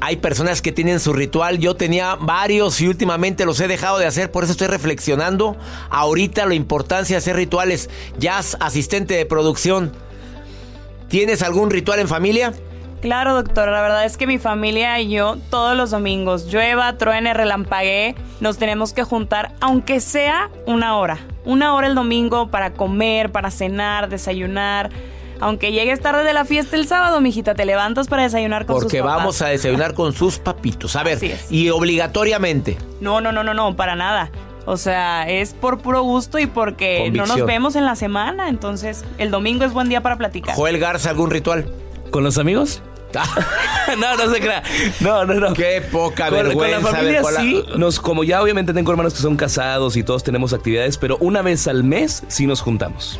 Hay personas que tienen su ritual, yo tenía varios y últimamente los he dejado de hacer, por eso estoy reflexionando ahorita la importancia de hacer rituales. Jazz, asistente de producción, ¿tienes algún ritual en familia? Claro, doctora, la verdad es que mi familia y yo todos los domingos, llueva, truene, relampaguee, nos tenemos que juntar, aunque sea una hora. Una hora el domingo para comer, para cenar, desayunar aunque llegues tarde de la fiesta el sábado, mijita, te levantas para desayunar con Porque sus Porque vamos a desayunar con sus papitos. A ver, y obligatoriamente. No, no, no, no, no, para nada. O sea, es por puro gusto y porque no nos vemos en la semana. Entonces, el domingo es buen día para platicar. Joel Garza, ¿algún ritual? ¿Con los amigos? no, no se crea. No, no, no. Qué poca vergüenza. Con la familia sí, nos, como ya obviamente tengo hermanos que son casados y todos tenemos actividades, pero una vez al mes sí nos juntamos.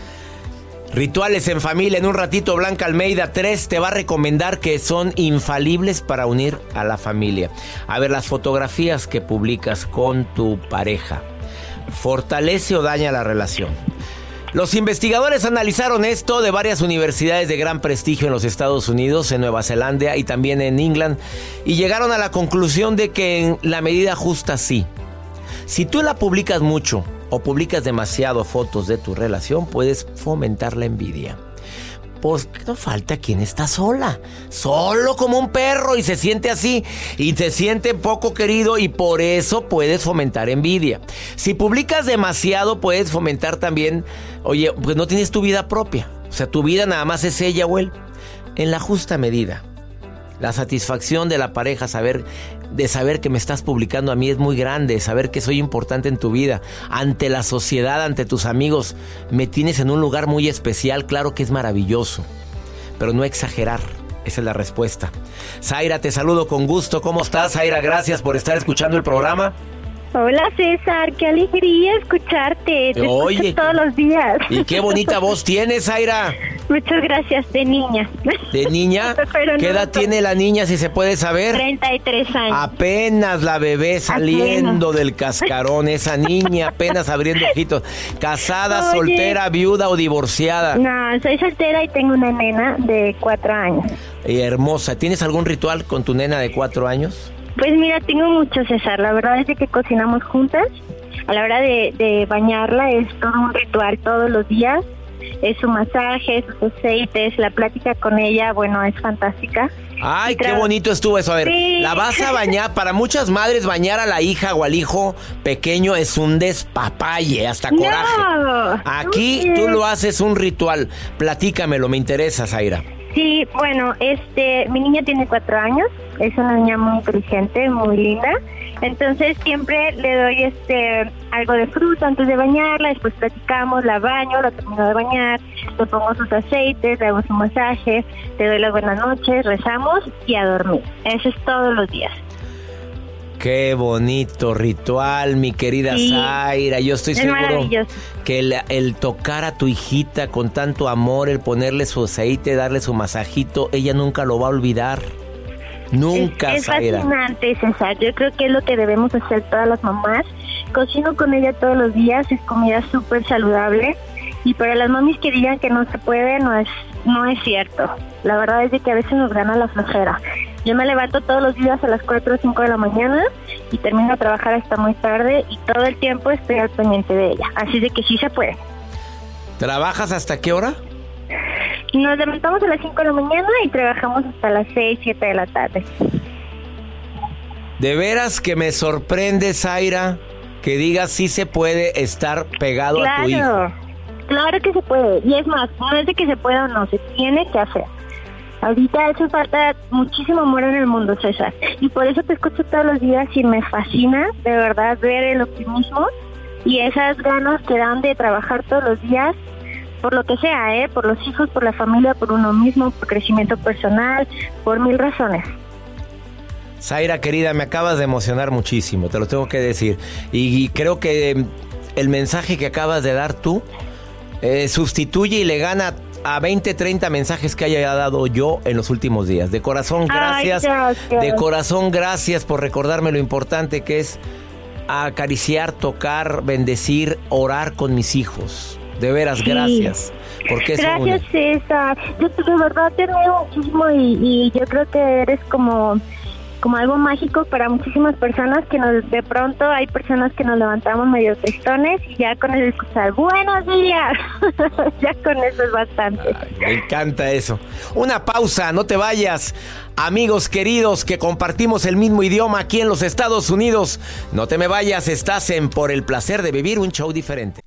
Rituales en familia. En un ratito, Blanca Almeida 3 te va a recomendar que son infalibles para unir a la familia. A ver, las fotografías que publicas con tu pareja. ¿Fortalece o daña la relación? Los investigadores analizaron esto de varias universidades de gran prestigio en los Estados Unidos, en Nueva Zelanda y también en England y llegaron a la conclusión de que en la medida justa sí. Si tú la publicas mucho, o publicas demasiado fotos de tu relación, puedes fomentar la envidia. Pues no falta quien está sola, solo como un perro y se siente así y se siente poco querido y por eso puedes fomentar envidia. Si publicas demasiado puedes fomentar también, oye, pues no tienes tu vida propia, o sea, tu vida nada más es ella o él, en la justa medida. La satisfacción de la pareja, saber, de saber que me estás publicando a mí es muy grande, saber que soy importante en tu vida, ante la sociedad, ante tus amigos, me tienes en un lugar muy especial, claro que es maravilloso, pero no exagerar. Esa es la respuesta. Zaira, te saludo con gusto. ¿Cómo estás, Zaira? Gracias por estar escuchando el programa. Hola César, qué alegría escucharte. Te Oye, todos los días. Y qué bonita voz tienes, Zaira. Muchas gracias, de niña. ¿De niña? ¿Qué edad tiene la niña, si se puede saber? 33 años. Apenas la bebé saliendo del cascarón, esa niña apenas abriendo ojitos. ¿Casada, soltera, viuda o divorciada? No, soy soltera y tengo una nena de cuatro años. Y hermosa. ¿Tienes algún ritual con tu nena de cuatro años? Pues mira, tengo mucho, César. La verdad es que cocinamos juntas. A la hora de, bañarla es todo un ritual todos los días. Es su masaje, sus aceites, la plática con ella, bueno, es fantástica. Ay, qué bonito estuvo eso. A ver, la vas a bañar. Para muchas madres, bañar a la hija o al hijo pequeño es un despapalle, hasta coraje. Aquí tú lo haces un ritual. Platícamelo, me interesa, Zaira. Sí, bueno, este, mi niña tiene cuatro años, es una niña muy inteligente, muy linda. Entonces siempre le doy este algo de fruta antes de bañarla, después platicamos, la baño, la termino de bañar, te pongo sus aceites, te hago su masaje, te doy las buenas noches, rezamos y a dormir. Eso es todos los días. Qué bonito ritual, mi querida Zaira. Yo estoy seguro que el, tocar a tu hijita con tanto amor, el ponerle su aceite, darle su masajito, ella nunca lo va a olvidar. Nunca, es, es fascinante, César. Yo creo que es lo que debemos hacer todas las mamás. Cocino con ella todos los días, es comida súper saludable. Y para las mamis que digan que no se puede, no es, no es cierto. La verdad es de que a veces nos gana la flojera. Yo me levanto todos los días a las 4 o 5 de la mañana y termino a trabajar hasta muy tarde y todo el tiempo estoy al pendiente de ella. Así de que sí se puede. ¿Trabajas hasta qué hora? Nos levantamos a las 5 de la mañana y trabajamos hasta las 6, 7 de la tarde. De veras que me sorprende, Zaira, que digas si se puede estar pegado a tu hijo. Claro que se puede. Y es más, no es de que se pueda o no, se tiene que hacer. Ahorita hace falta muchísimo amor en el mundo, César. Y por eso te escucho todos los días y me fascina, de verdad, ver el optimismo y esas ganas que dan de trabajar todos los días por lo que sea, ¿eh? Por los hijos, por la familia, por uno mismo, por crecimiento personal, por mil razones. Zaira, querida, me acabas de emocionar muchísimo, te lo tengo que decir. Y, creo que el mensaje que acabas de dar tú eh, sustituye y le gana a 20, 30 mensajes que haya dado yo en los últimos días. De corazón, gracias. De corazón, gracias por recordarme lo importante que es acariciar, tocar, bendecir, orar con mis hijos. De veras, gracias. Porque gracias, César. Yo de verdad te veo muchísimo y, y yo creo que eres como como algo mágico para muchísimas personas que nos de pronto hay personas que nos levantamos medio tristones y ya con el escuchar buenos días ya con eso es bastante me encanta eso una pausa no te vayas Amigos queridos que compartimos el mismo idioma aquí en los Estados Unidos, no te me vayas, estás en Por el placer de vivir un show diferente.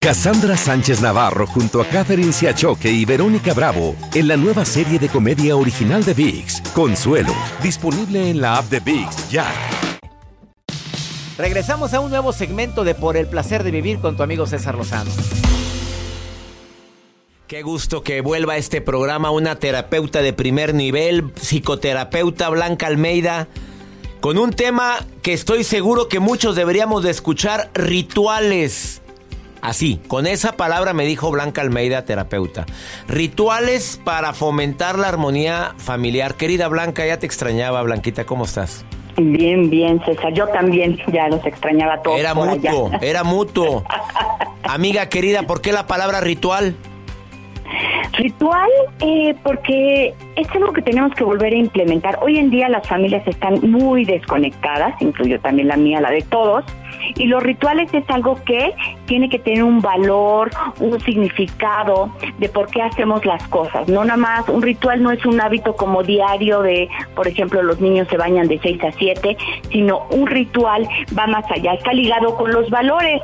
Cassandra Sánchez Navarro junto a Catherine Siachoque y Verónica Bravo en la nueva serie de comedia original de VIX, Consuelo. Disponible en la app de VIX ya. Regresamos a un nuevo segmento de Por el placer de vivir con tu amigo César Lozano. Qué gusto que vuelva a este programa una terapeuta de primer nivel, psicoterapeuta Blanca Almeida, con un tema que estoy seguro que muchos deberíamos de escuchar, rituales. Así, con esa palabra me dijo Blanca Almeida, terapeuta. Rituales para fomentar la armonía familiar. Querida Blanca, ya te extrañaba, Blanquita, ¿cómo estás? Bien, bien, César. Yo también ya los extrañaba todos. Era mutuo, era mutuo. Amiga querida, ¿por qué la palabra ritual? Ritual, eh, porque es algo que tenemos que volver a implementar. Hoy en día las familias están muy desconectadas, incluyo también la mía, la de todos, y los rituales es algo que tiene que tener un valor, un significado de por qué hacemos las cosas. No nada más, un ritual no es un hábito como diario de, por ejemplo, los niños se bañan de 6 a 7, sino un ritual va más allá, está ligado con los valores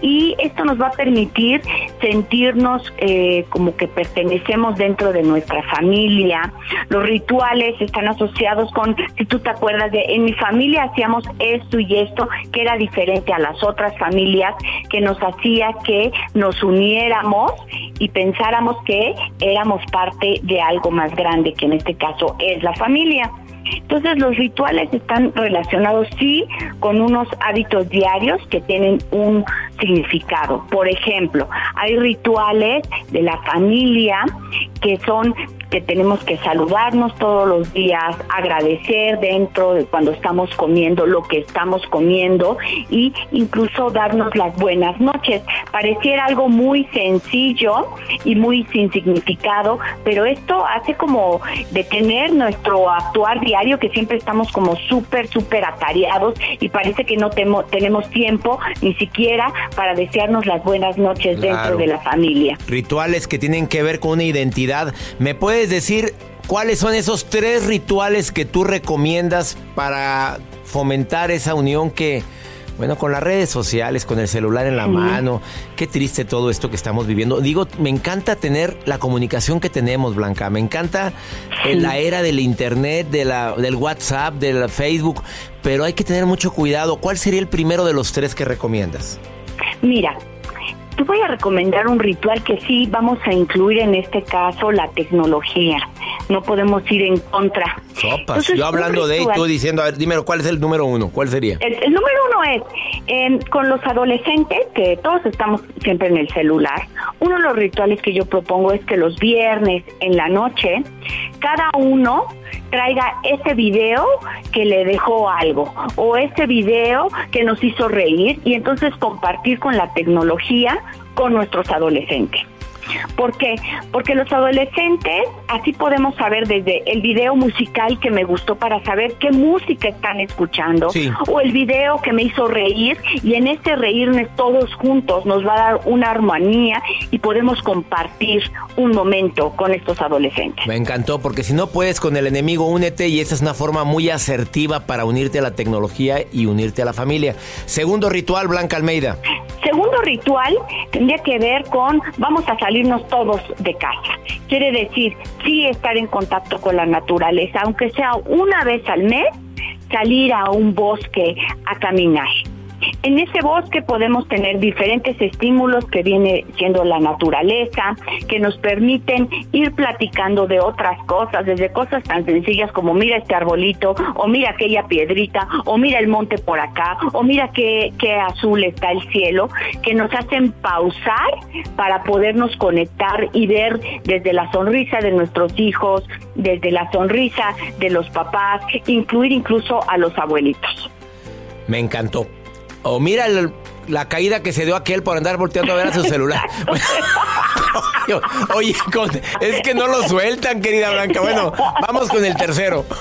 y esto nos va a permitir sentirnos eh, como que pertenecemos dentro de nuestra familia. Los rituales están asociados con, si tú te acuerdas de, en mi familia hacíamos esto y esto, que era diferente a las otras familias, que nos hacía que nos uniéramos y pensáramos que éramos parte de algo más grande, que en este caso es la familia. Entonces los rituales están relacionados sí con unos hábitos diarios que tienen un significado. Por ejemplo, hay rituales de la familia que son que tenemos que saludarnos todos los días, agradecer dentro de cuando estamos comiendo lo que estamos comiendo y incluso darnos las buenas noches. Pareciera algo muy sencillo y muy sin significado, pero esto hace como detener nuestro actuar diario que siempre estamos como súper, súper atareados y parece que no tenemos tiempo ni siquiera para desearnos las buenas noches Claro. dentro de la familia. Rituales que tienen que ver con una identidad. ¿Me puedes decir cuáles son esos tres rituales que tú recomiendas para fomentar esa unión que, bueno, con las redes sociales, con el celular en la Sí. mano? Qué triste todo esto que estamos viviendo. Digo, me encanta tener la comunicación que tenemos, Blanca. Me encanta eh, Sí. la era del internet, de la, del WhatsApp, del Facebook, pero hay que tener mucho cuidado. ¿Cuál sería el primero de los tres que recomiendas? Mira, te voy a recomendar un ritual que sí vamos a incluir en este caso la tecnología. No podemos ir en contra. Sopas. Entonces, Yo hablando de y tú diciendo, a ver, dímelo, ¿cuál es el número uno? ¿Cuál sería? El, el número uno es, eh, con los adolescentes, que todos estamos siempre en el celular, uno de los rituales que yo propongo es que los viernes en la noche, cada uno traiga ese video que le dejó algo o ese video que nos hizo reír y entonces compartir con la tecnología con nuestros adolescentes. ¿Por qué? Porque los adolescentes, así podemos saber desde el video musical que me gustó para saber qué música están escuchando, Sí. o el video que me hizo reír, y en este reírnos todos juntos nos va a dar una armonía y podemos compartir un momento con estos adolescentes. Me encantó, porque si no puedes con el enemigo, únete y esa es una forma muy asertiva para unirte a la tecnología y unirte a la familia. Segundo ritual, Blanca Almeida. Segundo ritual tendría que ver con vamos a salirnos todos de casa. Quiere decir, sí estar en contacto con la naturaleza, aunque sea una vez al mes, salir a un bosque a caminar. En ese bosque podemos tener diferentes estímulos que viene siendo la naturaleza, que nos permiten ir platicando de otras cosas, desde cosas tan sencillas como mira este arbolito, o mira aquella piedrita, o mira el monte por acá, o mira qué, qué azul está el cielo, que nos hacen pausar para podernos conectar y ver desde la sonrisa de nuestros hijos, desde la sonrisa de los papás, incluir incluso a los abuelitos. Me encantó. O mira el- la caída que se dio aquel por andar volteando a ver a su celular. Oye, con- es que no lo sueltan, querida Blanca. Bueno, vamos con el tercero.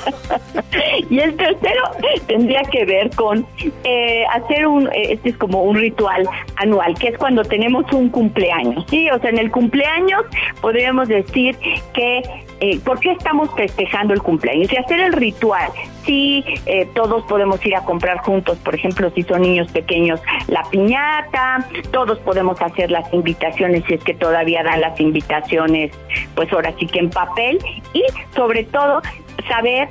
Y el tercero tendría que ver con eh, hacer un, eh, este es como un ritual anual, que es cuando tenemos un cumpleaños, ¿sí? O sea, en el cumpleaños podríamos decir que, eh, ¿por qué estamos festejando el cumpleaños? Y hacer el ritual. Sí, eh, todos podemos ir a comprar juntos, por ejemplo, si son niños pequeños, la piñata, todos podemos hacer las invitaciones si es que todavía dan las invitaciones, pues ahora sí que en papel y sobre todo saber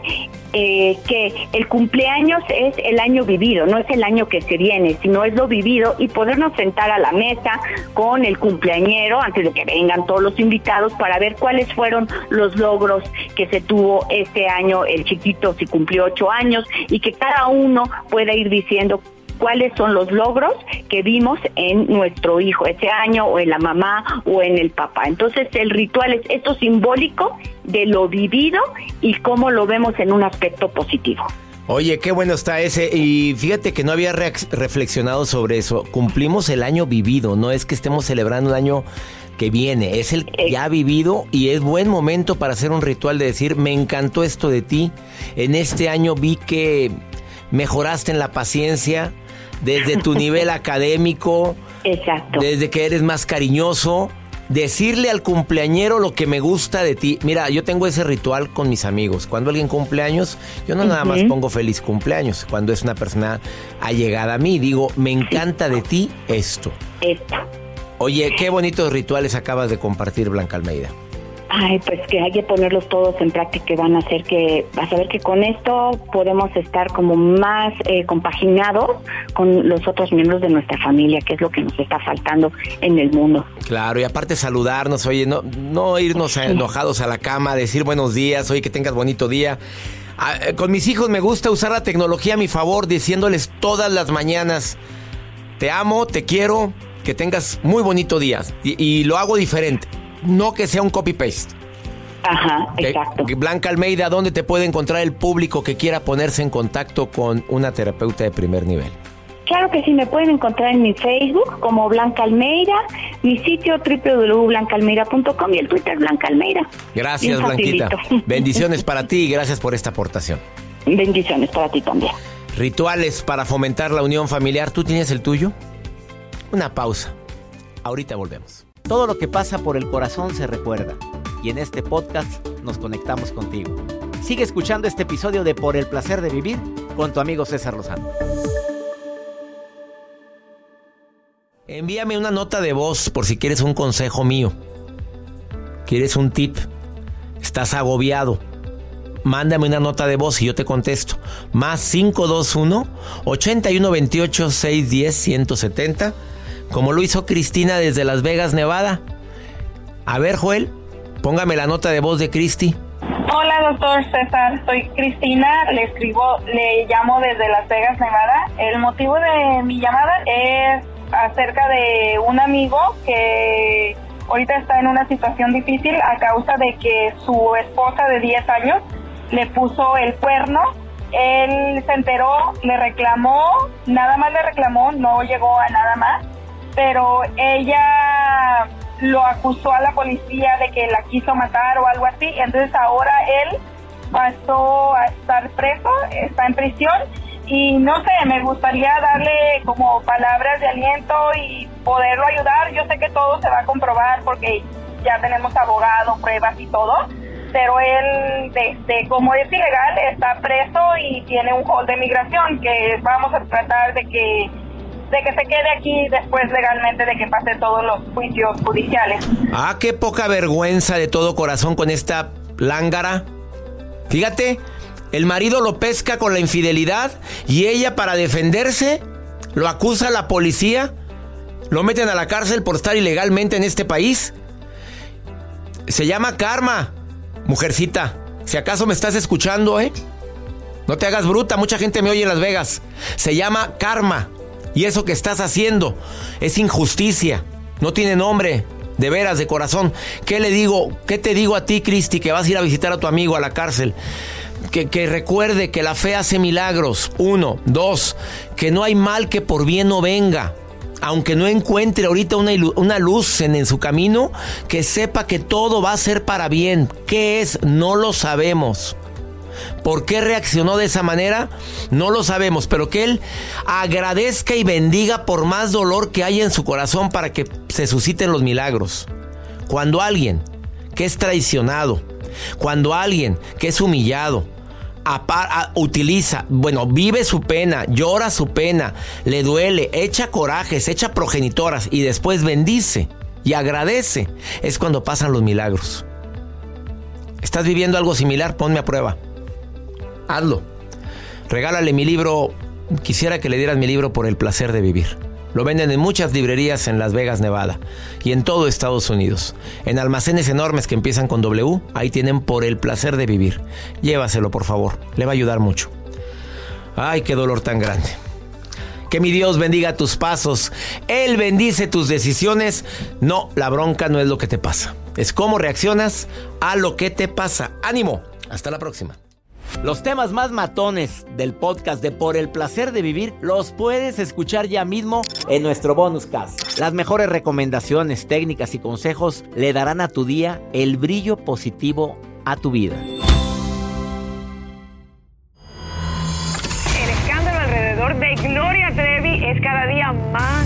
eh, que el cumpleaños es el año vivido, no es el año que se viene, sino es lo vivido y podernos sentar a la mesa con el cumpleañero antes de que vengan todos los invitados para ver cuáles fueron los logros que se tuvo este año, el chiquito si cumplió ocho años y que cada uno pueda ir diciendo cuáles son los logros que vimos en nuestro hijo ese año o en la mamá o en el papá. Entonces el ritual es esto simbólico de lo vivido y cómo lo vemos en un aspecto positivo. Oye, qué bueno está ese. Y fíjate que no había reflexionado sobre eso. Cumplimos el año vivido, no es que estemos celebrando un año que viene, es el ya vivido y es buen momento para hacer un ritual de decir, me encantó esto de ti. En este año vi que mejoraste en la paciencia, desde tu nivel académico, Exacto. desde que eres más cariñoso. Decirle al cumpleañero lo que me gusta de ti. Mira, yo tengo ese ritual con mis amigos. Cuando alguien cumple años, yo no nada más pongo feliz cumpleaños. Cuando es una persona allegada a mí, digo, me encanta de ti esto. Esto. Oye, qué bonitos rituales acabas de compartir, Blanca Almeida. Ay, pues que hay que ponerlos todos en práctica y van a hacer que, vas a ver que con esto podemos estar como más eh, compaginados con los otros miembros de nuestra familia, que es lo que nos está faltando en el mundo. Claro, y aparte saludarnos, oye, no, no irnos enojados a la cama, decir buenos días, oye, que tengas bonito día. Ah, eh, con mis hijos me gusta usar la tecnología a mi favor, diciéndoles todas las mañanas, te amo, te quiero, que tengas muy bonito día. Y, y lo hago diferente, no que sea un copy-paste. Ajá, exacto. Blanca Almeida, ¿dónde te puede encontrar el público que quiera ponerse en contacto con una terapeuta de primer nivel? Claro que sí, me pueden encontrar en mi Facebook como Blanca Almeida, mi sitio www.blancaalmeida.com y el Twitter Blanca Almeida. Gracias, Blanquita. Bendiciones para ti y gracias por esta aportación. Bendiciones para ti también. Rituales para fomentar la unión familiar. ¿Tú tienes el tuyo? Una pausa. Ahorita volvemos. Todo lo que pasa por el corazón se recuerda y en este podcast nos conectamos contigo. Sigue escuchando este episodio de Por el placer de vivir con tu amigo César Lozano. Envíame una nota de voz por si quieres un consejo mío. ¿Quieres un tip? ¿Estás agobiado? Mándame una nota de voz y yo te contesto. Más 521 8128 610 170. Como lo hizo Cristina desde Las Vegas, Nevada. A ver, Joel, póngame la nota de voz de Cristi. Hola, doctor César. Soy Cristina. Le escribo, le llamo desde Las Vegas, Nevada. El motivo de mi llamada es acerca de un amigo que ahorita está en una situación difícil a causa de que su esposa de 10 años le puso el cuerno. Él se enteró, le reclamó, nada más le reclamó, no llegó a nada más, pero ella lo acusó a la policía de que la quiso matar o algo así, entonces ahora él pasó a estar preso, está en prisión y no sé, me gustaría darle como palabras de aliento y poderlo ayudar. Yo sé que todo se va a comprobar porque ya tenemos abogado, pruebas y todo, pero él, de, como es ilegal, está preso y tiene un hold de migración que vamos a tratar de que de que se quede aquí después legalmente de que pase todos los juicios judiciales. Ah, qué poca vergüenza de todo corazón con esta lángara. Fíjate, el marido lo pesca con la infidelidad y ella para defenderse lo acusa a la policía. Lo meten a la cárcel por estar ilegalmente en este país. Se llama karma, mujercita. Si acaso me estás escuchando, ¿eh? No te hagas bruta, mucha gente me oye en Las Vegas. Se llama karma. Y eso que estás haciendo es injusticia. No tiene nombre. De veras, de corazón. ¿Qué le digo? ¿Qué te digo a ti, Cristi, que vas a ir a visitar a tu amigo a la cárcel? que, recuerde que la fe hace milagros. Uno. Dos. Que no hay mal que por bien no venga. Aunque no encuentre ahorita una, una luz en, en su camino, que sepa que todo va a ser para bien. ¿Qué es? No lo sabemos. ¿Por qué reaccionó de esa manera? No lo sabemos, pero que Él agradezca y bendiga por más dolor que haya en su corazón para que se susciten los milagros. Cuando alguien que es traicionado, cuando alguien que es humillado, utiliza, bueno, vive su pena, llora su pena, le duele, echa corajes, echa progenitoras y después bendice y agradece, es cuando pasan los milagros. ¿Estás viviendo algo similar? Ponme a prueba. Hazlo. Regálale mi libro. Quisiera que le dieras mi libro por el placer de vivir. Lo venden en muchas librerías en Las Vegas, Nevada y en todo Estados Unidos. En almacenes enormes que empiezan con W, ahí tienen por el placer de vivir. Llévaselo, por favor, le va a ayudar mucho. Ay, qué dolor tan grande. Que mi Dios bendiga tus pasos. Él bendice tus decisiones. No, la bronca no es lo que te pasa. Es cómo reaccionas a lo que te pasa. Ánimo. Hasta la próxima. Los temas más matones del podcast de Por el placer de vivir los puedes escuchar ya mismo en nuestro bonus cast. Las mejores recomendaciones, técnicas y consejos le darán a tu día el brillo positivo a tu vida. El escándalo alrededor de Gloria Trevi es cada día más